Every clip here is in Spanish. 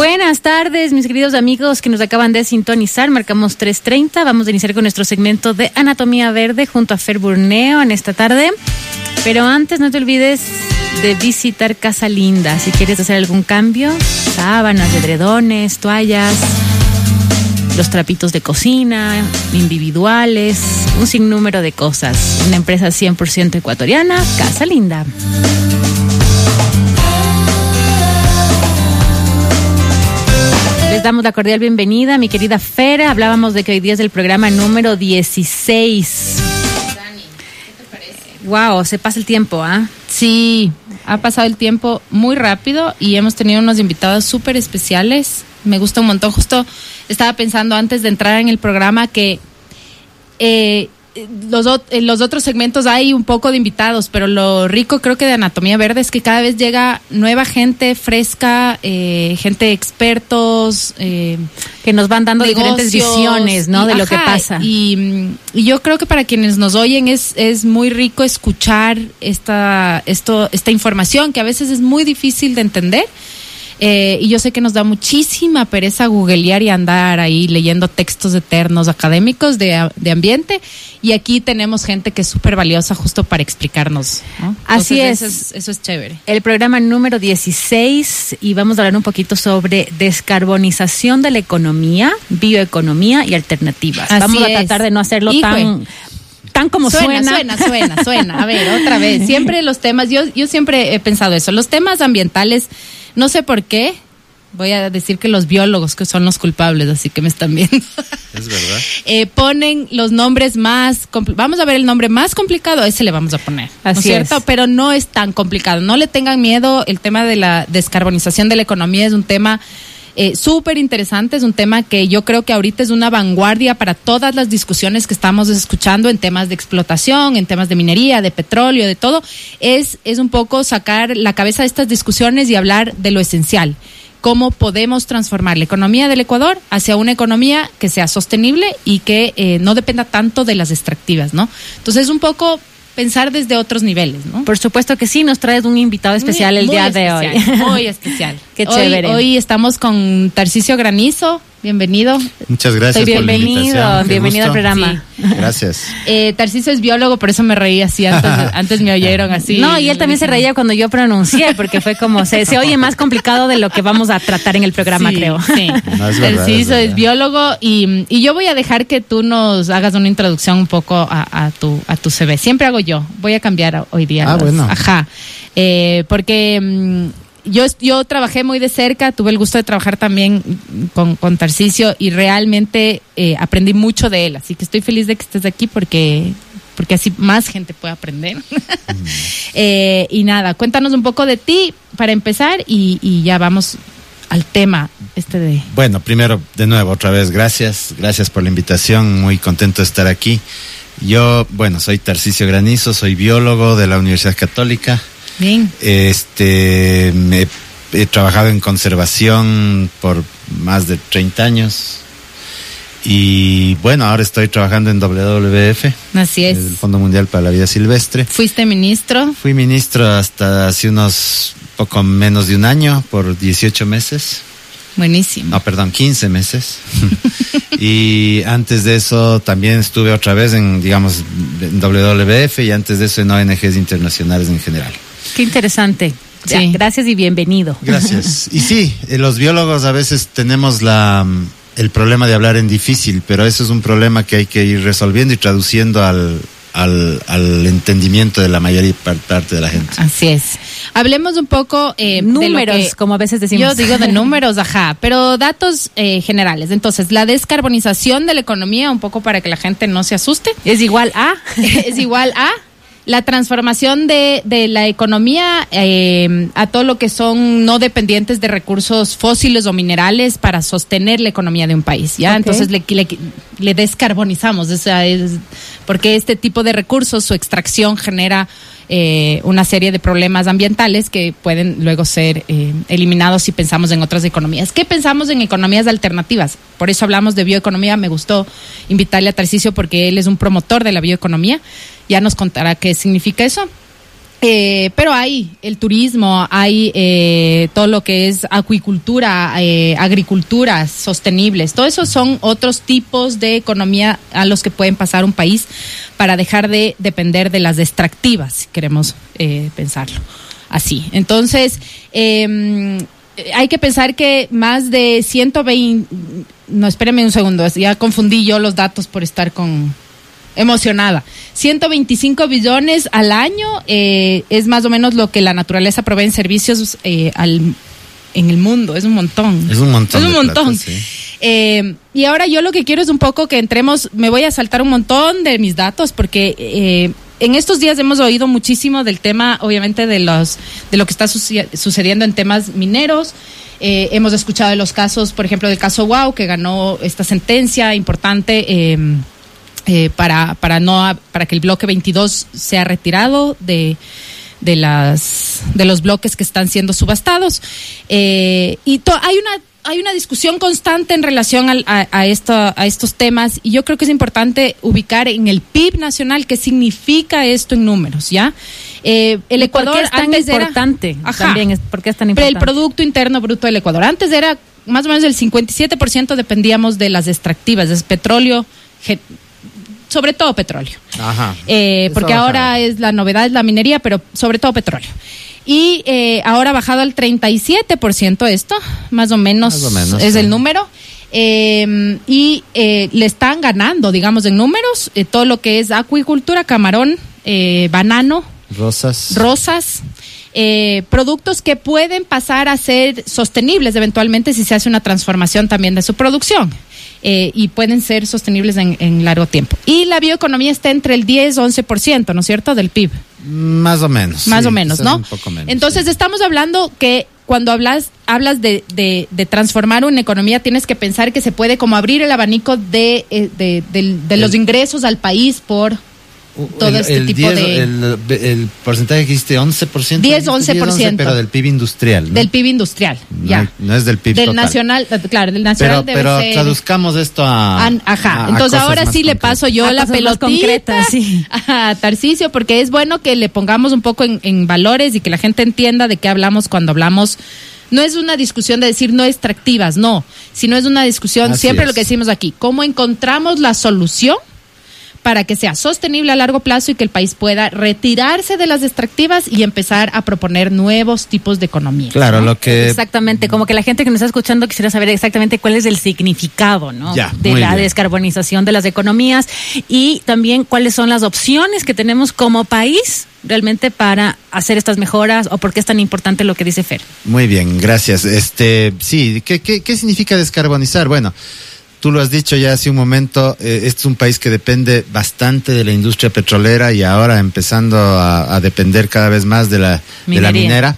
Buenas tardes, mis queridos amigos que nos acaban de sintonizar. Marcamos 3.30. Vamos a iniciar con nuestro segmento de Anatomía Verde junto a Fer Burneo en esta tarde. Pero antes no te olvides de visitar Casa Linda. Si quieres hacer algún cambio, sábanas, edredones, toallas, los trapitos de cocina, individuales, un sinnúmero de cosas. Una empresa 100% ecuatoriana, Casa Linda. Les damos la cordial bienvenida, mi querida Fera. Hablábamos de que hoy día es el programa número 16. Dani, ¿qué te parece? Wow, se pasa el tiempo, ¿ah? Sí, ha pasado el tiempo muy rápido y hemos tenido unos invitados súper especiales. Me gusta un montón. Justo estaba pensando antes de entrar en el programa que eh, los, ot- en los otros segmentos hay un poco de invitados, pero lo rico creo que de Anatomía Verde es que cada vez llega nueva gente fresca, eh, gente expertos, eh, Que nos van dando diferentes visiones, ¿no? y- de lo que pasa. Y, y yo creo que para quienes nos oyen es, es muy rico escuchar esta, esto, esta información que a veces es muy difícil de entender. Eh, y yo sé que nos da muchísima pereza googlear y andar ahí leyendo textos eternos académicos de, de ambiente. Y aquí tenemos gente que es súper valiosa justo para explicarnos. ¿no? Así Entonces, es. Eso es. Eso es chévere. El programa número 16 y vamos a hablar un poquito sobre descarbonización de la economía, bioeconomía y alternativas. Así vamos a es. tratar de no hacerlo tan tan como suena. suena, suena, suena, suena. A ver, otra vez. Siempre los temas, yo, yo siempre he pensado eso. Los temas ambientales, no sé por qué. Voy a decir que los biólogos que son los culpables, así que me están viendo. Es verdad. eh, ponen los nombres más vamos a ver el nombre más complicado, ese le vamos a poner, ¿no es Así cierto? es. Pero no es tan complicado, no le tengan miedo, el tema de la descarbonización de la economía es un tema eh, súper interesante, es un tema que yo creo que ahorita es una vanguardia para todas las discusiones que estamos escuchando en temas de explotación, en temas de minería, de petróleo, de todo, es, es un poco sacar la cabeza de estas discusiones y hablar de lo esencial cómo podemos transformar la economía del Ecuador hacia una economía que sea sostenible y que eh, no dependa tanto de las extractivas, ¿no? Entonces, un poco pensar desde otros niveles, ¿no? Por supuesto que sí, nos traes un invitado especial el Muy día de hoy. Muy especial. Qué Hoy- chévere. Hoy, estamos con Tarcisio Granizo. Bienvenido. Muchas gracias Soy por la bienvenido, bienvenido al programa. Gracias. Eh, Tarcisio es biólogo, por eso me reí así. Antes, antes me oyeron así. No, y él también se reía cuando yo pronuncié, porque fue como, se, se oye más complicado de lo que vamos a tratar en el programa, Sí, creo. Sí, No, es verdad, Tarcisio es verdad. es biólogo y, y yo voy a dejar que tú nos hagas una introducción un poco a, a tu, a tu CV. Siempre hago yo. Voy a cambiar hoy día. Ah, los- bueno. Ajá. Eh, porque mm, yo, yo trabajé muy de cerca, tuve el gusto de trabajar también con, con Tarcisio y realmente eh, aprendí mucho de él. Así que estoy feliz de que estés aquí porque, porque así más gente puede aprender. Eh, y nada, cuéntanos un poco de ti para empezar y, y ya vamos al tema este de... Bueno, primero, de nuevo, otra vez, gracias. Gracias por la invitación. Muy contento de estar aquí. Yo, bueno, soy Tarcisio Granizo, soy biólogo de la Universidad Católica. Bien. Este, he trabajado en conservación por más de 30 años. Y bueno, ahora estoy trabajando en WWF, Así es. el Fondo Mundial para la Vida Silvestre. Fuiste ministro. Fui ministro hasta hace unos poco menos de un año, por 18 meses. Buenísimo. No, perdón, 15 meses. y antes de eso también estuve otra vez en, digamos, en WWF y antes de eso en ONGs internacionales en general. Qué interesante. Sí. Ya, Gracias y bienvenido. Gracias. Y sí, eh, los biólogos a veces tenemos la, mm, el problema de hablar en difícil, pero eso es un problema que hay que ir resolviendo y traduciendo al, al, al entendimiento de la mayoría par- parte de la gente. Así es. Hablemos un poco eh, de Números, que- como a veces decimos. Yo digo de números, ajá, pero datos eh, generales. Entonces, la descarbonización de la economía, un poco para que la gente no se asuste, Es igual a. es igual a la transformación de, de la economía eh, a todo lo que son no dependientes de recursos fósiles o minerales para sostener la economía de un país. ¿ya? Entonces le, le, le descarbonizamos, o sea, es- porque este tipo de recursos, su extracción genera eh, una serie de problemas ambientales que pueden luego ser eh, eliminados si pensamos en otras economías. ¿Qué pensamos en economías alternativas? Por eso hablamos de bioeconomía. Me gustó invitarle a Tarcisio porque él es un promotor de la bioeconomía. Ya nos contará qué significa eso. Eh, pero hay el turismo, hay eh, todo lo que es acuicultura, eh, agricultura sostenibles. Todo eso son otros tipos de economía a los que pueden pasar un país para dejar de depender de las extractivas, si queremos eh, pensarlo así. Entonces, eh, hay que pensar que más de 120, no, espéreme un segundo, ya confundí yo los datos por estar con emocionada. 125 billones al año eh, es más o menos lo que la naturaleza provee en servicios eh, al, en el mundo. Es un montón. Es un montón. Es un montón. plata, sí. Eh, y ahora yo lo que quiero es un poco que entremos, me voy a saltar un montón de mis datos porque eh, en estos días hemos oído muchísimo del tema, obviamente, de los de lo que está suce- sucediendo en temas mineros. Eh, hemos escuchado de los casos, por ejemplo, del caso Wow, que ganó esta sentencia importante eh, eh, para, para, no, para que el bloque 22 sea retirado de, de, las, de los bloques que están siendo subastados. Eh, y to- hay una hay una discusión constante en relación al- a, a, esto, a estos temas y yo creo que es importante ubicar en el PIB nacional qué significa esto en números, ¿ya? Eh, el ¿Y por Ecuador qué es tan antes era- importante? Ajá. También es, ¿por qué es tan pero el importante? Producto Interno Bruto del Ecuador. Antes era más o menos el 57% dependíamos de las extractivas, es petróleo, sobre todo petróleo. Ajá. Eh, porque ahora es la novedad es la minería, pero sobre todo petróleo. Y eh, ahora ha bajado al 37% esto, más o menos, Más o menos, es sí. el número. Eh, y eh, le están ganando, digamos, en números, eh, todo lo que es acuicultura, camarón, eh, banano, Rosas. rosas, eh, productos que pueden pasar a ser sostenibles eventualmente si se hace una transformación también de su producción. Eh, y pueden ser sostenibles en, en largo tiempo. Y la bioeconomía está entre el 10 11%, ¿no es cierto?, del PIB. Más o menos. Más sí, o menos, ¿no? Un poco menos. Entonces sí. estamos hablando que cuando hablas, hablas de, de- de transformar una economía, tienes que pensar que se puede como abrir el abanico de, eh, de, los ingresos al país por todo el, este el tipo 10, de... El, el porcentaje que dijiste, 11%. 10, dijiste 11%. pero del PIB industrial. ¿no? del PIB industrial, No, ya. no es del PIB del total. nacional, eh, claro, del nacional Pero, debe pero ser- traduzcamos esto a. An- ajá, a- a entonces cosas ahora más sí le paso yo A la pelotita concretas, sí. a Tarcisio, porque es bueno que le pongamos un poco en, en valores y que la gente entienda de qué hablamos cuando hablamos. No es una discusión de decir no extractivas, no, sino es una discusión, Así siempre es. lo que decimos aquí, cómo encontramos la solución para que sea sostenible a largo plazo y que el país pueda retirarse de las extractivas y empezar a proponer nuevos tipos de economía. Claro, lo que. Exactamente, como que la gente que nos está escuchando quisiera saber exactamente cuál es el significado, ¿no? Ya, de la bien. descarbonización de las economías y también cuáles son las opciones que tenemos como país realmente para hacer estas mejoras o por qué es tan importante lo que dice Fer. Muy bien, gracias. Este, sí, ¿qué, qué, qué significa descarbonizar? Bueno, tú lo has dicho ya hace un momento, eh, este es un país que depende bastante de la industria petrolera y ahora empezando a, a depender cada vez más de la, de la minera.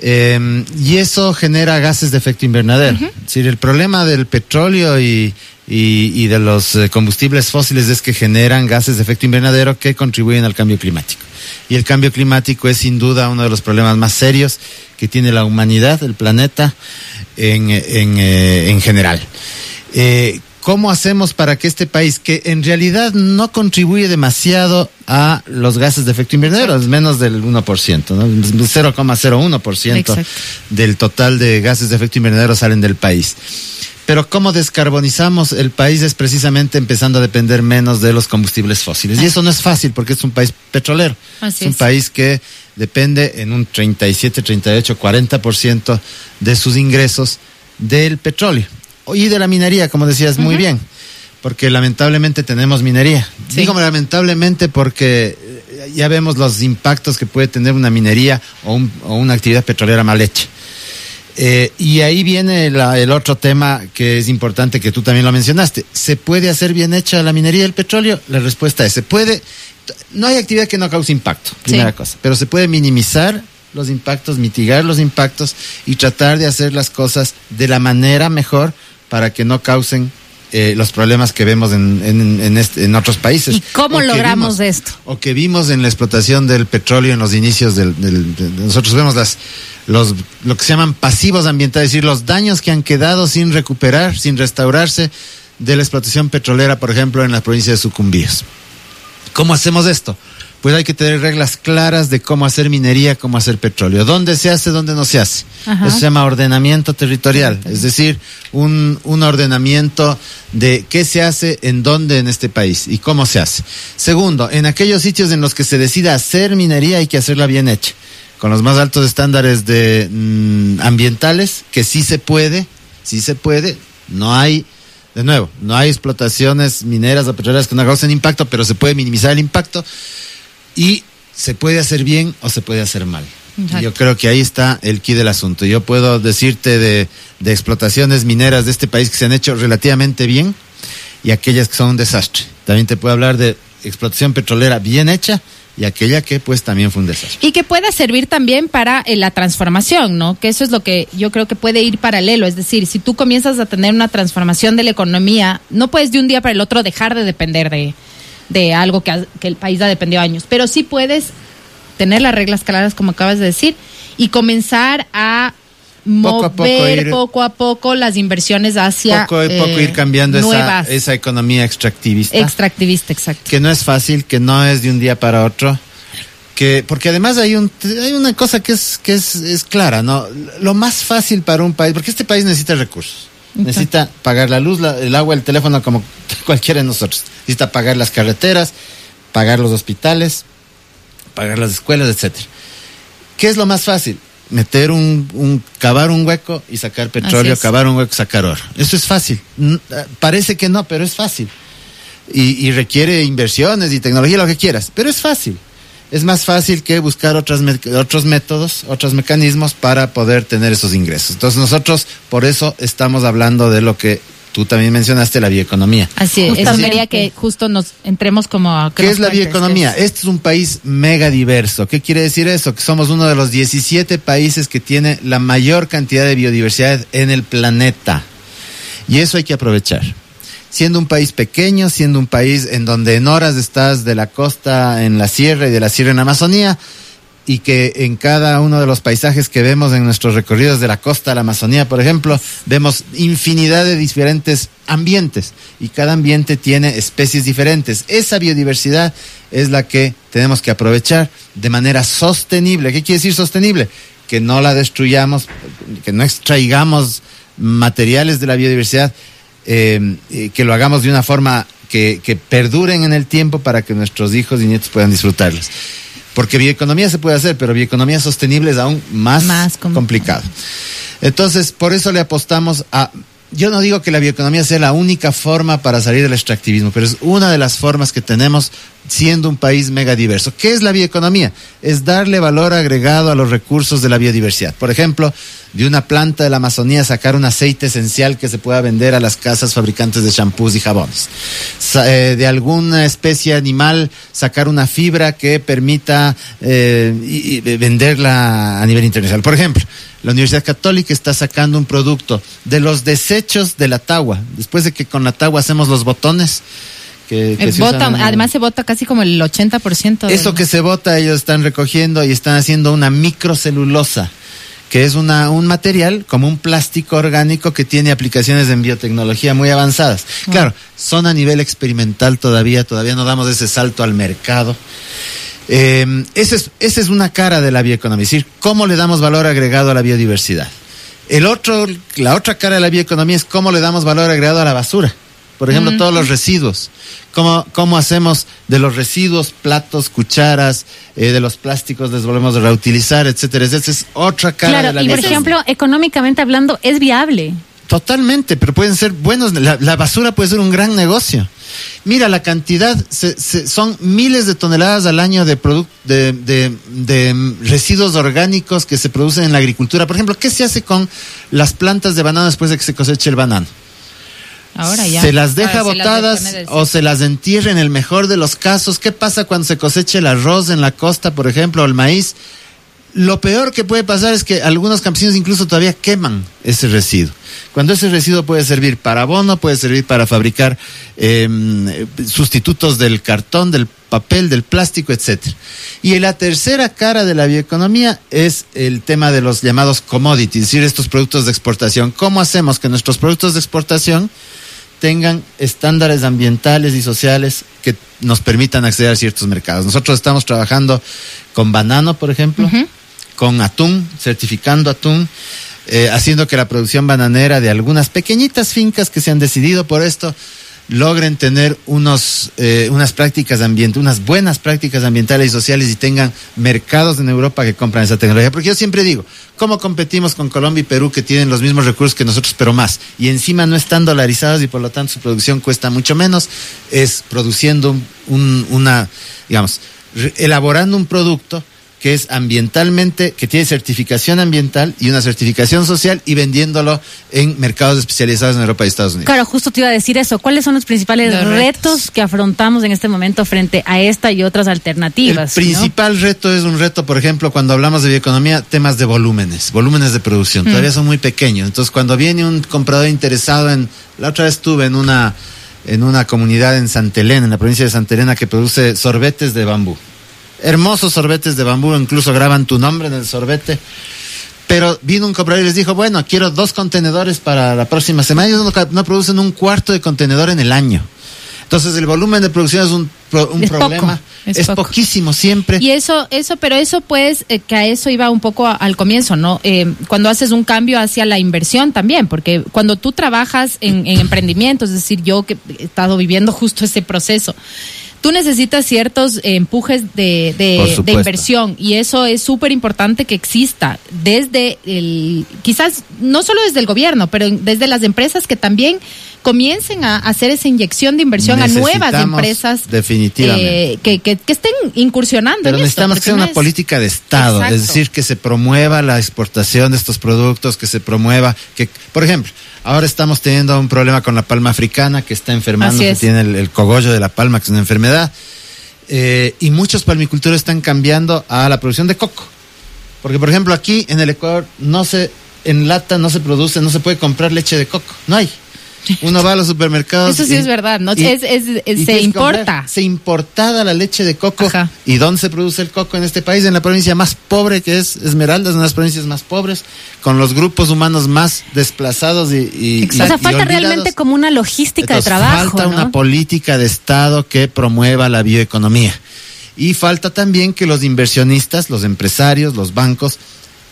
Eh, y eso genera gases de efecto invernadero. Es decir, el problema del petróleo y, y, y de los eh, combustibles fósiles es que generan gases de efecto invernadero que contribuyen al cambio climático. Y el cambio climático es sin duda uno de los problemas más serios que tiene la humanidad, el planeta, en, en, eh, en general. Eh, ¿Cómo hacemos para que este país, que en realidad no contribuye demasiado a los gases de efecto invernadero, es menos del 1%, ¿no? 0,01% Exacto. del total de gases de efecto invernadero salen del país. Pero cómo descarbonizamos el país es precisamente empezando a depender menos de los combustibles fósiles. Y eso no es fácil porque es un país petrolero. Así es un es. país que depende en un 37, 38, 40% de sus ingresos del petróleo y de la minería, como decías muy bien, porque lamentablemente tenemos minería. Sí. Digo lamentablemente porque eh, ya vemos los impactos que puede tener una minería o, un- o una actividad petrolera mal hecha. Eh, y ahí viene la- el otro tema que es importante que tú también lo mencionaste. ¿Se puede hacer bien hecha la minería del petróleo? La respuesta es, se puede. No hay actividad que no cause impacto, primera Sí. cosa, pero se puede minimizar los impactos, mitigar los impactos y tratar de hacer las cosas de la manera mejor para que no causen eh, los problemas que vemos en, en, en este- en otros países. ¿Y cómo logramos vimos- esto? o que vimos en la explotación del petróleo en los inicios del, del- de- nosotros vemos las los lo que se llaman pasivos ambientales, es decir, los daños que han quedado sin recuperar, sin restaurarse de la explotación petrolera, por ejemplo, en la provincia de Sucumbíos. ¿Cómo hacemos esto? Pues hay que tener reglas claras de cómo hacer minería, cómo hacer petróleo. ¿Dónde se hace, dónde no se hace? Ajá. Eso se llama ordenamiento territorial, es decir, un, un ordenamiento de qué se hace en dónde en este país y cómo se hace. Segundo, en aquellos sitios en los que se decida hacer minería hay que hacerla bien hecha, con los más altos estándares de mm, ambientales, que sí se puede, sí se puede, no hay de nuevo, no hay explotaciones mineras o petroleras que no causen impacto, pero se puede minimizar el impacto y se puede hacer bien o se puede hacer mal. Exacto. Yo creo que ahí está el key del asunto. Yo puedo decirte de, de explotaciones mineras de este país que se han hecho relativamente bien y aquellas que son un desastre. También te puedo hablar de explotación petrolera bien hecha y aquella que pues también fue un desastre. Y que pueda servir también para eh, la transformación, ¿no? Que eso es lo que yo creo que puede ir paralelo. Es decir, si tú comienzas a tener una transformación de la economía, no puedes de un día para el otro dejar de depender de, de algo que, el país ha dependido años. Pero sí puedes tener las reglas claras, como acabas de decir, y comenzar a Poco a poco mover ir- poco a poco las inversiones hacia Poco a poco eh, ir cambiando esa, esa economía extractivista. extractivista, exacto. que no es fácil, que no es de un día para otro, que porque además hay un hay una cosa que es que es, es clara, ¿no? Lo más fácil para un país, porque este país necesita recursos. Necesita pagar la luz, la- el agua, el teléfono como cualquiera de nosotros. Necesita pagar las carreteras, pagar los hospitales, pagar las escuelas, etcétera. ¿Qué es lo más fácil? Meter un, un cavar un hueco y sacar petróleo, cavar un hueco y sacar oro. Eso es fácil. Eh, Parece que no, pero es fácil y, y requiere inversiones y tecnología, lo que quieras, pero es fácil. Es más fácil que buscar otras me- otros métodos, otros mecanismos para poder tener esos ingresos. Entonces nosotros por eso estamos hablando de lo que tú también mencionaste, la bioeconomía. Así es. Quería que justo nos entremos como a... ¿Qué es la bioeconomía? es. Este es un país mega diverso. ¿Qué quiere decir eso? Que somos uno de los 17 países que tiene la mayor cantidad de biodiversidad en el planeta. Y eso hay que aprovechar. Siendo un país pequeño, siendo un país en donde en horas estás de la costa en la sierra y de la sierra en Amazonía, y que en cada uno de los paisajes que vemos en nuestros recorridos de la costa a la Amazonía, por ejemplo, vemos infinidad de diferentes ambientes y cada ambiente tiene especies diferentes. Esa biodiversidad es la que tenemos que aprovechar de manera sostenible. ¿Qué quiere decir sostenible? Que no la destruyamos, que no extraigamos materiales de la biodiversidad, eh, eh, que lo hagamos de una forma que, que perduren en el tiempo para que nuestros hijos y nietos puedan disfrutarlos. Porque bioeconomía se puede hacer, pero bioeconomía sostenible es aún más, Más com- complicado. Entonces, por eso le apostamos a... Yo no digo que la bioeconomía sea la única forma para salir del extractivismo, pero es una de las formas que tenemos siendo un país mega diverso. ¿Qué es la bioeconomía? Es darle valor agregado a los recursos de la biodiversidad. Por ejemplo, de una planta de la Amazonía sacar un aceite esencial que se pueda vender a las casas fabricantes de champús y jabones. Eh, de alguna especie animal sacar una fibra que permita eh, venderla a nivel internacional. Por ejemplo, la Universidad Católica está sacando un producto de los desechos de la tagua. Después de que con la tagua hacemos los botones. Que, que se bota- usan además se vota casi como el 80%. eso del- que se bota, ellos están recogiendo y están haciendo una microcelulosa, que es una, un material como un plástico orgánico que tiene aplicaciones en biotecnología muy avanzadas. Claro, son a nivel experimental todavía, todavía no damos ese salto al mercado. Eh, esa, es, esa es una cara de la bioeconomía, es decir, cómo le damos valor agregado a la biodiversidad. El otro, la otra cara de la bioeconomía es cómo le damos valor agregado a la basura. Por ejemplo, todos los residuos. ¿Cómo, ¿Cómo hacemos de los residuos, platos, cucharas, eh, de los plásticos, les volvemos a reutilizar, etcétera? Esa es otra cara de Claro, la y por ejemplo, económicamente hablando, es viable. Totalmente, pero pueden ser buenos. La, la basura puede ser un gran negocio. Mira, la cantidad se- se- son miles de toneladas al año de, de, de- de, residuos orgánicos que se producen en la agricultura. Por ejemplo, ¿qué se hace con las plantas de banano después de que se coseche el banano? Ahora ya. Se las deja se las botadas o se las entierra en el mejor de los casos. ¿Qué pasa cuando se cosecha el arroz en la costa, por ejemplo, o el maíz? Lo peor que puede pasar es que algunos campesinos incluso todavía queman ese residuo. Cuando ese residuo puede servir para abono, puede servir para fabricar eh, sustitutos del cartón, del papel, del plástico, etcétera. Y la tercera cara de la bioeconomía es el tema de los llamados commodities, es decir, estos productos de exportación. ¿Cómo hacemos que nuestros productos de exportación tengan estándares ambientales y sociales que nos permitan acceder a ciertos mercados. Nosotros estamos trabajando con banano, por ejemplo, con atún, certificando atún, eh, haciendo que la producción bananera de algunas pequeñitas fincas que se han decidido por esto logren tener unos, eh, unas prácticas ambientales, unas buenas prácticas ambientales y sociales y tengan mercados en Europa que compran esa tecnología. Porque yo siempre digo, ¿cómo competimos con Colombia y Perú que tienen los mismos recursos que nosotros, pero más? Y encima no están dolarizados y por lo tanto su producción cuesta mucho menos, es produciendo un, una, digamos, elaborando un producto que es ambientalmente, que tiene certificación ambiental y una certificación social y vendiéndolo en mercados especializados en Europa y Estados Unidos. Claro, justo te iba a decir eso. ¿Cuáles son los principales retos. que afrontamos en este momento frente a esta y otras alternativas? El principal reto es un reto, por ejemplo, cuando hablamos de bioeconomía, temas de volúmenes, volúmenes de producción. Mm. Todavía son muy pequeños. Entonces, cuando viene un comprador interesado en, la otra vez estuve en una en una comunidad en Santa Elena, en la provincia de Santa Elena, que produce sorbetes de bambú hermosos sorbetes de bambú, incluso graban tu nombre en el sorbete. Pero vino un comprador y les dijo, bueno, quiero dos contenedores para la próxima semana. Ellos no, producen un cuarto de contenedor en el año. Entonces el volumen de producción es un, problema. es, poquísimo siempre. Y eso, eso, pero eso pues, eh, que a eso iba un poco al comienzo, ¿no? Eh, cuando haces un cambio hacia la inversión también, porque cuando tú trabajas en, en emprendimientos, es decir, yo que he estado viviendo justo ese proceso, tú necesitas ciertos empujes de, de, inversión y eso es súper importante que exista desde el, quizás no solo desde el gobierno, pero desde las empresas que también comiencen a hacer esa inyección de inversión a nuevas empresas definitivamente. Eh, que, que, estén incursionando. Pero necesitamos que sea una política de Estado, es decir, que se promueva la exportación de estos productos, que se promueva, que, por ejemplo, Ahora estamos teniendo un problema con la palma africana que está enfermando, que tiene el, cogollo de la palma, que es una enfermedad. Eh, y muchos palmicultores están cambiando a la producción de coco. Porque, por ejemplo, aquí en el Ecuador no se en lata no se produce, no se puede comprar leche de coco. No hay. Uno va a los supermercados. Eso sí es verdad, ¿no? es, se importa. Se importada la leche de coco. ¿Y dónde se produce el coco en este país? En la provincia más pobre que es Esmeraldas, una de las provincias más pobres, con los grupos humanos más desplazados y. o sea, falta realmente como una logística de trabajo. Falta una política de Estado que promueva la bioeconomía. Y falta también que los inversionistas, los empresarios, los bancos,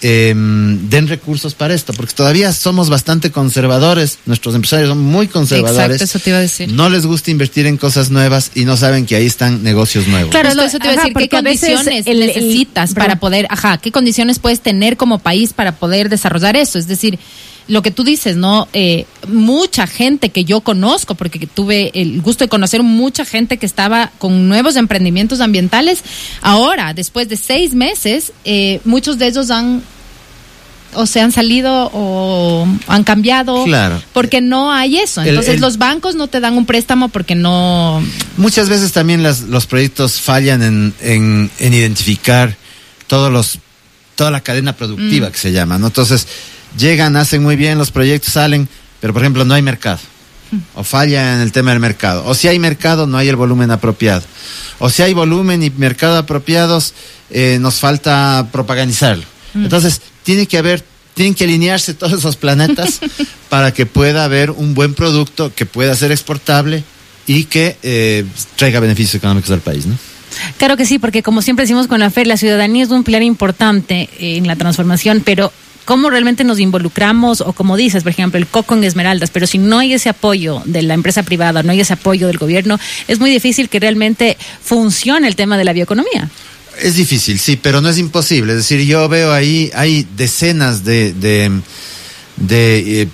Em, den recursos para esto, porque todavía somos bastante conservadores, nuestros empresarios son muy conservadores. Exacto, eso te iba a decir. No les gusta invertir en cosas nuevas y no saben que ahí están negocios nuevos. Claro, eso te iba a decir, ¿qué condiciones necesitas para poder, ajá, qué condiciones puedes tener como país para poder desarrollar eso? Es decir, lo que tú dices, ¿no? Eh, mucha gente que yo conozco, porque tuve el gusto de conocer mucha gente que estaba con nuevos emprendimientos ambientales, ahora, después de seis meses, eh, muchos de ellos han o se han salido o han cambiado. Claro. Porque no hay eso. Entonces los bancos no te dan un préstamo porque no... Muchas veces también las, los proyectos fallan en, en, en, identificar todos los, toda la cadena productiva mm. que se llama, ¿no? Entonces llegan, hacen muy bien, los proyectos salen, pero por ejemplo no hay mercado. Mm. O falla en el tema del mercado. O si hay mercado, no hay el volumen apropiado. O si hay volumen y mercado apropiados, eh, nos falta propagandizarlo. Mm. Entonces, tiene que haber, tienen que alinearse todos esos planetas para que pueda haber un buen producto que pueda ser exportable y que eh, traiga beneficios económicos al país, ¿no? Claro que sí, porque como siempre decimos con la FED, la ciudadanía es un pilar importante en la transformación, pero cómo realmente nos involucramos o como dices, por ejemplo, el coco en Esmeraldas, pero si no hay ese apoyo de la empresa privada, no hay ese apoyo del gobierno, es muy difícil que realmente funcione el tema de la bioeconomía. Es difícil, sí, pero no es imposible. Es decir, yo veo ahí, hay decenas de, de, eh,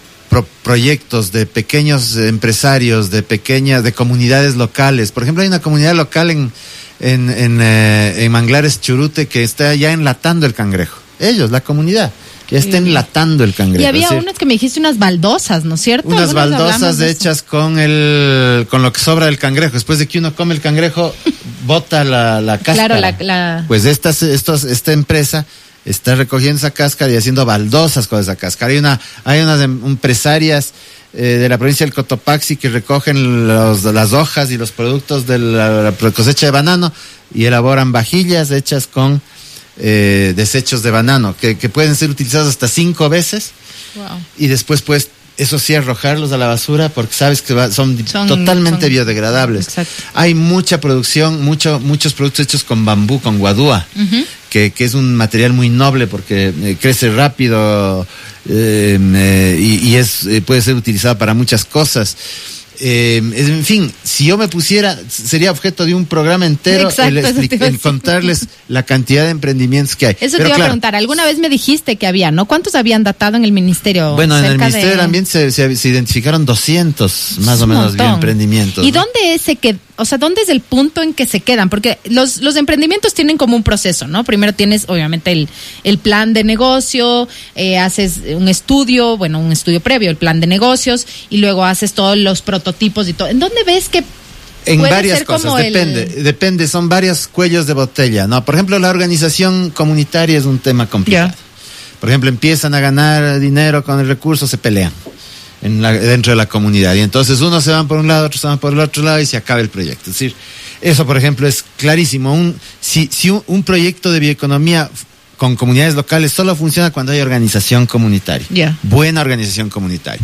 proyectos de pequeños empresarios, de pequeñas, de comunidades locales. Por ejemplo, hay una comunidad local en, en, en, eh, en Manglares Churute que está ya enlatando el cangrejo. Ellos, la comunidad ya está enlatando el cangrejo. Y había unas que me dijiste unas baldosas, ¿no es cierto? Unas baldosas hechas con el con lo que sobra del cangrejo. Después de que uno come el cangrejo, bota la, la cáscara. Claro, la, Pues estas, estos, esta empresa está recogiendo esa cáscara y haciendo baldosas con esa cáscara. Hay una, hay unas em, empresarias eh, de la provincia del Cotopaxi que recogen los, las hojas y los productos de la cosecha de banano y elaboran vajillas hechas con eh, desechos de banano, que, pueden ser utilizados hasta cinco veces. Y después puedes eso sí, arrojarlos a la basura porque sabes que va- son, Son- totalmente son- biodegradables. Exacto. Hay mucha producción, mucho, muchos productos hechos con bambú, con guadúa, que, que es un material muy noble porque eh, crece rápido eh, eh, y, y es, eh, puede ser utilizado para muchas cosas. Eh, en fin, si yo me pusiera, sería objeto de un programa entero Exacto, el, a contarles la cantidad de emprendimientos que hay. Eso Pero te iba a claro, preguntar. Alguna vez me dijiste que había, ¿no? ¿Cuántos habían datado en el ministerio? Bueno, en el Ministerio de- del Ambiente se, se- se identificaron 200 más o menos montón. bioemprendimientos. ¿Y ¿no? dónde es que, o sea, dónde es el punto en que se quedan? Porque los, los emprendimientos tienen como un proceso, ¿no? Primero tienes, obviamente, el, el plan de negocio, eh, haces un estudio, bueno, un estudio previo, el plan de negocios, y luego haces todos los prototipos y todo. ¿En dónde ves que En puede varias ser cosas, como el- depende, depende, son varios cuellos de botella, ¿no? Por ejemplo, la organización comunitaria es un tema complicado. Por ejemplo, empiezan a ganar dinero con el recurso, se pelean en la- dentro de la comunidad. Y entonces unos se van por un lado, otros se van por el otro lado y se acaba el proyecto. Es decir, eso, por ejemplo, es clarísimo. Un, si si un, un proyecto de bioeconomía con comunidades locales solo funciona cuando hay organización comunitaria. Ya. Buena organización comunitaria.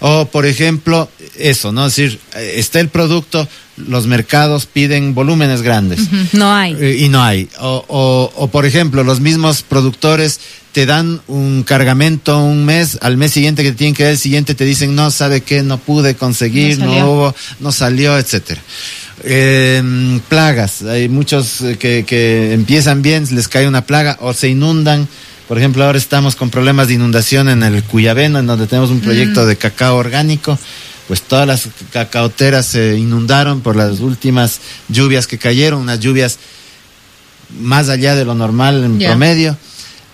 O, por ejemplo, eso, ¿no? Es decir, eh, está el producto, los mercados piden volúmenes grandes. No hay. Eh, y no hay. O, o, o, por ejemplo, los mismos productores te dan un cargamento un mes, al mes siguiente que te tienen que dar el siguiente te dicen, no, ¿sabe qué? No pude conseguir, No no, hubo, no salió, etcétera. Eh, plagas, hay muchos eh, que, que empiezan bien, les cae una plaga o se inundan. Por ejemplo, ahora estamos con problemas de inundación en el Cuyabeno, en donde tenemos un proyecto de cacao orgánico. Pues todas las cacaoteras se inundaron por las últimas lluvias que cayeron, unas lluvias más allá de lo normal en promedio.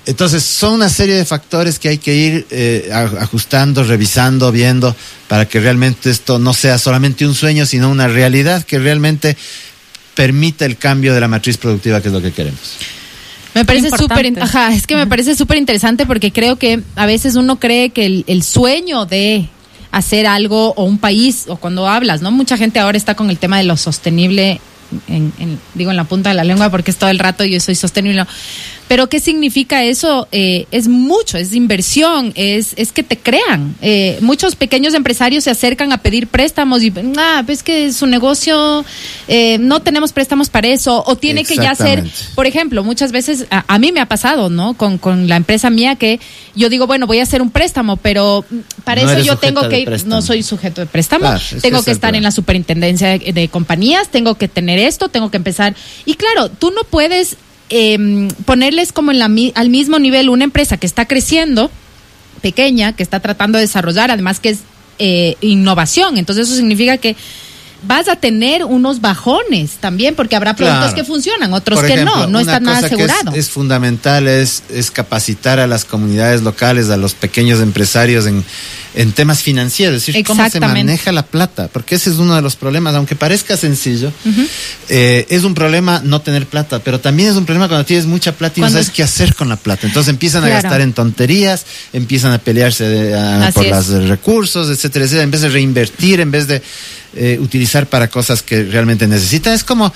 Entonces, son una serie de factores que hay que ir eh, ajustando, revisando, viendo, para que realmente esto no sea solamente un sueño, sino una realidad que realmente permita el cambio de la matriz productiva, que es lo que queremos. Me parece súper, ajá, es que me parece súper interesante porque creo que a veces uno cree que el, el sueño de hacer algo o un país o cuando hablas, ¿no? Mucha gente ahora está con el tema de lo sostenible, en, en- digo en la punta de la lengua porque es todo el rato yo soy sostenible. Pero ¿qué significa eso? Eh, es mucho, es inversión, es, es que te crean. Eh, muchos pequeños empresarios se acercan a pedir préstamos y, ah, pues que su negocio, eh, no tenemos préstamos para eso, o tiene que ya ser, por ejemplo, muchas veces a, a mí me ha pasado, ¿no? Con, con la empresa mía que yo digo, bueno, voy a hacer un préstamo, pero mm, para No eso yo tengo que ir, no soy sujeto de préstamo, Claro, es que tengo que estar en la superintendencia de, de compañías, tengo que tener esto, tengo que empezar. Y claro, tú no puedes eh, ponerles como en la, al mismo nivel una empresa que está creciendo, pequeña, que está tratando de desarrollar, además que es eh, innovación. Entonces eso significa que vas a tener unos bajones también, porque habrá productos Claro. que funcionan, otros que no, no está nada cosa que es- asegurado. Es, fundamental, es, es capacitar a las comunidades locales, a los pequeños empresarios en, en temas financieros, es decir, cómo se maneja la plata, porque ese es uno de los problemas, aunque parezca sencillo, eh, es un problema no tener plata, pero también es un problema cuando tienes mucha plata y no sabes qué hacer con la plata. Entonces empiezan a gastar en tonterías, empiezan a pelearse de- a- Así por los recursos, etcétera, etcétera, en vez de reinvertir, en vez de eh, utilizar para cosas que realmente necesitan. Es como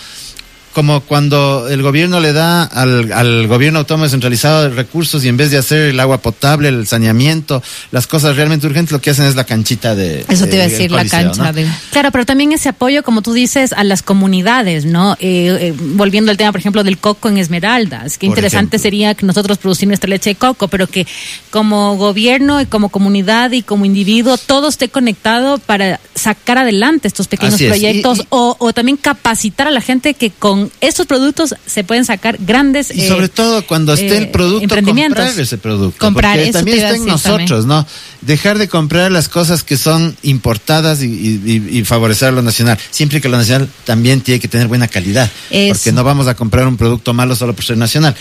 como cuando el gobierno le da al, al gobierno autónomo descentralizado recursos y en vez de hacer el agua potable, el saneamiento, las cosas realmente urgentes, lo que hacen es la canchita de... Eso te iba a de- decir, la cancha ¿no? de... Claro, pero también ese apoyo, como tú dices, a las comunidades, ¿no? Eh, eh, volviendo al tema, por ejemplo, del coco en Esmeraldas. Qué Por interesante ejemplo. sería que nosotros producir nuestra leche de coco, pero que como gobierno y como comunidad y como individuo, todo esté conectado para sacar adelante estos pequeños Así es. proyectos Y- y- o, o también capacitar a la gente que con estos productos se pueden sacar grandes Y eh, sobre todo cuando esté el eh, producto, comprar ese producto. Comprar, porque eso también está en nosotros, ¿no? Dejar de comprar las cosas que son importadas y, y- y- y favorecer lo nacional. Siempre que lo nacional también tiene que tener buena calidad. Eso. Porque no vamos a comprar un producto malo solo por ser nacional.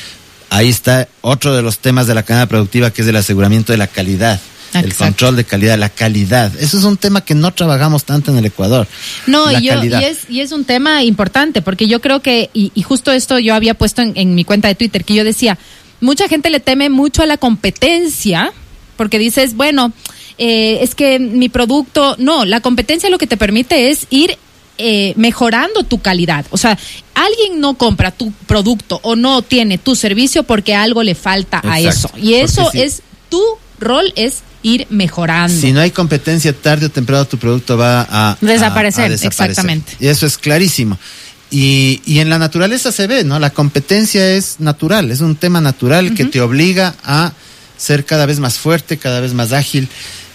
Ahí está otro de los temas de la cadena productiva que es el aseguramiento de la calidad. El control de calidad, la calidad. Eso es un tema que no trabajamos tanto en el Ecuador. No, y, yo, y, es, y es un tema importante, porque yo creo que, y, y justo esto yo había puesto en, en mi cuenta de Twitter, que yo decía, mucha gente le teme mucho a la competencia, porque dices, bueno, eh, es que mi producto, no, la competencia lo que te permite es ir eh, mejorando tu calidad. O sea, alguien no compra tu producto o no tiene tu servicio porque algo le falta a eso. Y eso sí. es tu rol es ir mejorando. Si no hay competencia, tarde o temprano tu producto va a, Desaparecer, a desaparecer. exactamente. Y eso es clarísimo. Y, y en la naturaleza se ve, ¿no? La competencia es natural, es un tema natural que te obliga a ser cada vez más fuerte, cada vez más ágil,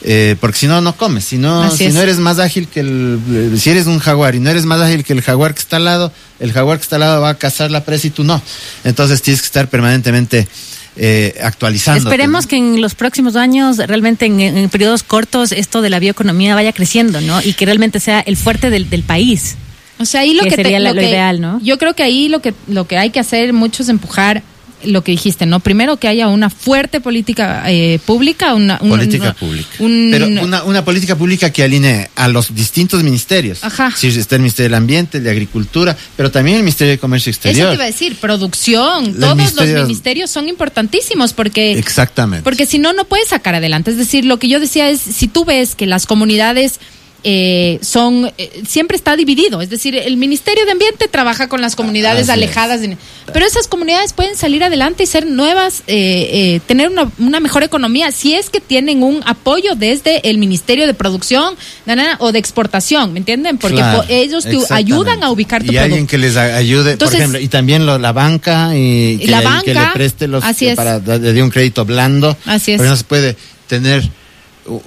eh, porque si no, no comes. Si no, Así si es. no eres más ágil que el. eh, Si eres un jaguar y no eres más ágil que el jaguar que está al lado, el jaguar que está al lado va a cazar la presa y tú no. Entonces tienes que estar permanentemente eh, actualizando. Esperemos que en los próximos años, realmente en, en periodos cortos, esto de la bioeconomía vaya creciendo, ¿no? Y que realmente sea el fuerte del, del país. O sea, ahí lo Que que, sería te- la- lo lo que- ideal, ¿no? Yo creo que ahí lo que lo que hay que hacer mucho es empujar lo que dijiste, ¿no? Primero que haya una fuerte política eh, pública, una, una- política una- pública. un- Pero una, una política pública que alinee a los distintos ministerios. Ajá. Sí, está el Ministerio del Ambiente, el de Agricultura, pero también el Ministerio de Comercio eso te Exterior. iba a decir, producción, todos los ministerios son importantísimos porque Exactamente. Porque si no, no puedes sacar adelante. Es decir, lo que yo decía es, si tú ves que las comunidades eh, son, eh, siempre está dividido. Es decir, el Ministerio de Ambiente trabaja con las comunidades alejadas. de- pero esas comunidades pueden salir adelante y ser nuevas, eh, eh, tener una, una mejor economía, si es que tienen un apoyo desde el Ministerio de Producción na, na, o de Exportación, ¿me entienden? Porque Claro, po- ellos te ayudan a ubicar tu y producto. alguien que les ayude, Entonces- por ejemplo, y también lo- la banca y que, La le, que banca, le preste los así es. para le dé un crédito blando. Así es. Porque no se puede tener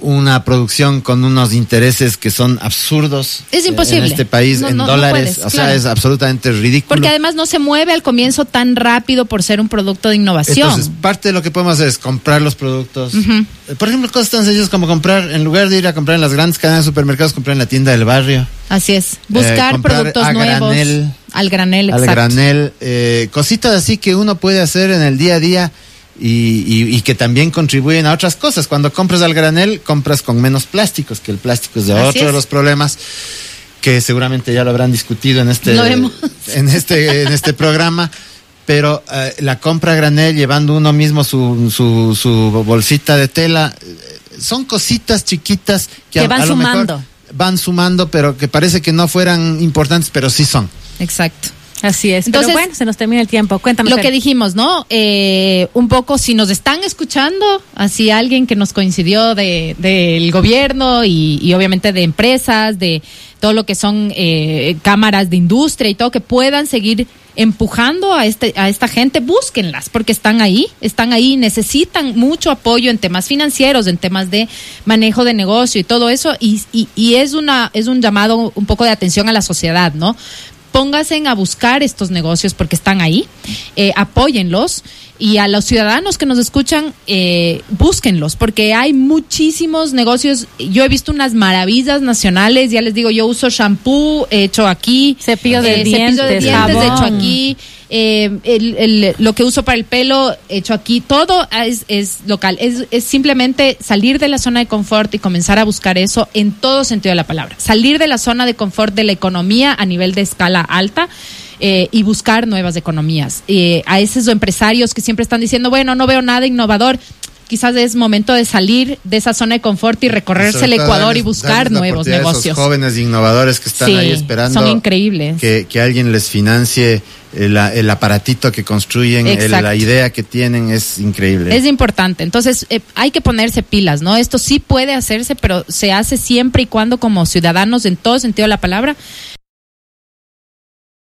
una producción con unos intereses que son absurdos Es eh, imposible. en este país No, en no, no dólares, puedes, o sea, claro. es absolutamente ridículo. Porque además no se mueve al comienzo tan rápido por ser un producto de innovación. Entonces, parte de lo que podemos hacer es comprar los productos. Eh, Por ejemplo, cosas tan sencillas como comprar, en lugar de ir a comprar en las grandes cadenas de supermercados, comprar en la tienda del barrio. Así es. Buscar Eh, comprar productos a nuevos. granel. al granel, al exacto. granel, eh, cositas así que uno puede hacer en el día a día y, y- y que también contribuyen a otras cosas. Cuando compras al granel, compras con menos plásticos, que el plástico es de Así otro es. de los problemas que seguramente ya lo habrán discutido en este en este en este programa. Pero eh, la compra a granel, llevando uno mismo su, su, su bolsita de tela, eh, son cositas chiquitas que, Que a- van a lo mejor sumando. van sumando, pero que parece que no fueran importantes, pero sí son. Exacto. Así es. Entonces- Pero bueno, se nos termina el tiempo. Cuéntame. Lo Fer. que dijimos, ¿no? Eh, un poco, si nos están escuchando, así alguien que nos coincidió de, del gobierno y, y obviamente de empresas, de todo lo que son eh, cámaras de industria y todo, que puedan seguir empujando a este a esta gente, búsquenlas, porque están ahí, están ahí, necesitan mucho apoyo en temas financieros, en temas de manejo de negocio y todo eso, y, y, y es una, es un llamado un poco de atención a la sociedad, ¿no? Pónganse a buscar estos negocios porque están ahí, eh, apóyenlos y a los ciudadanos que nos escuchan, eh, búsquenlos porque hay muchísimos negocios. Yo he visto unas maravillas nacionales, ya les digo, yo uso shampoo hecho aquí, Cepillo de eh, cepillo de dientes, dientes jabón. hecho aquí, eh, el- el- lo que uso para el pelo hecho aquí, todo es, es local. Es, es simplemente salir de la zona de confort y comenzar a buscar eso en todo sentido de la palabra. Salir de la zona de confort de la economía a nivel de escala alta. Eh, y buscar nuevas economías. Eh, a esos empresarios que siempre están diciendo, bueno, no veo nada innovador, quizás es momento de salir de esa zona de confort y recorrerse el Ecuador y buscar nuevos negocios. Esos jóvenes innovadores que están Sí, ahí esperando. son increíbles. Que, que alguien les financie el, el aparatito que construyen, el- la idea que tienen es increíble. Es importante. Entonces, eh, hay que ponerse pilas, ¿no? Esto sí puede hacerse, pero se hace siempre y cuando como ciudadanos, en todo sentido de la palabra,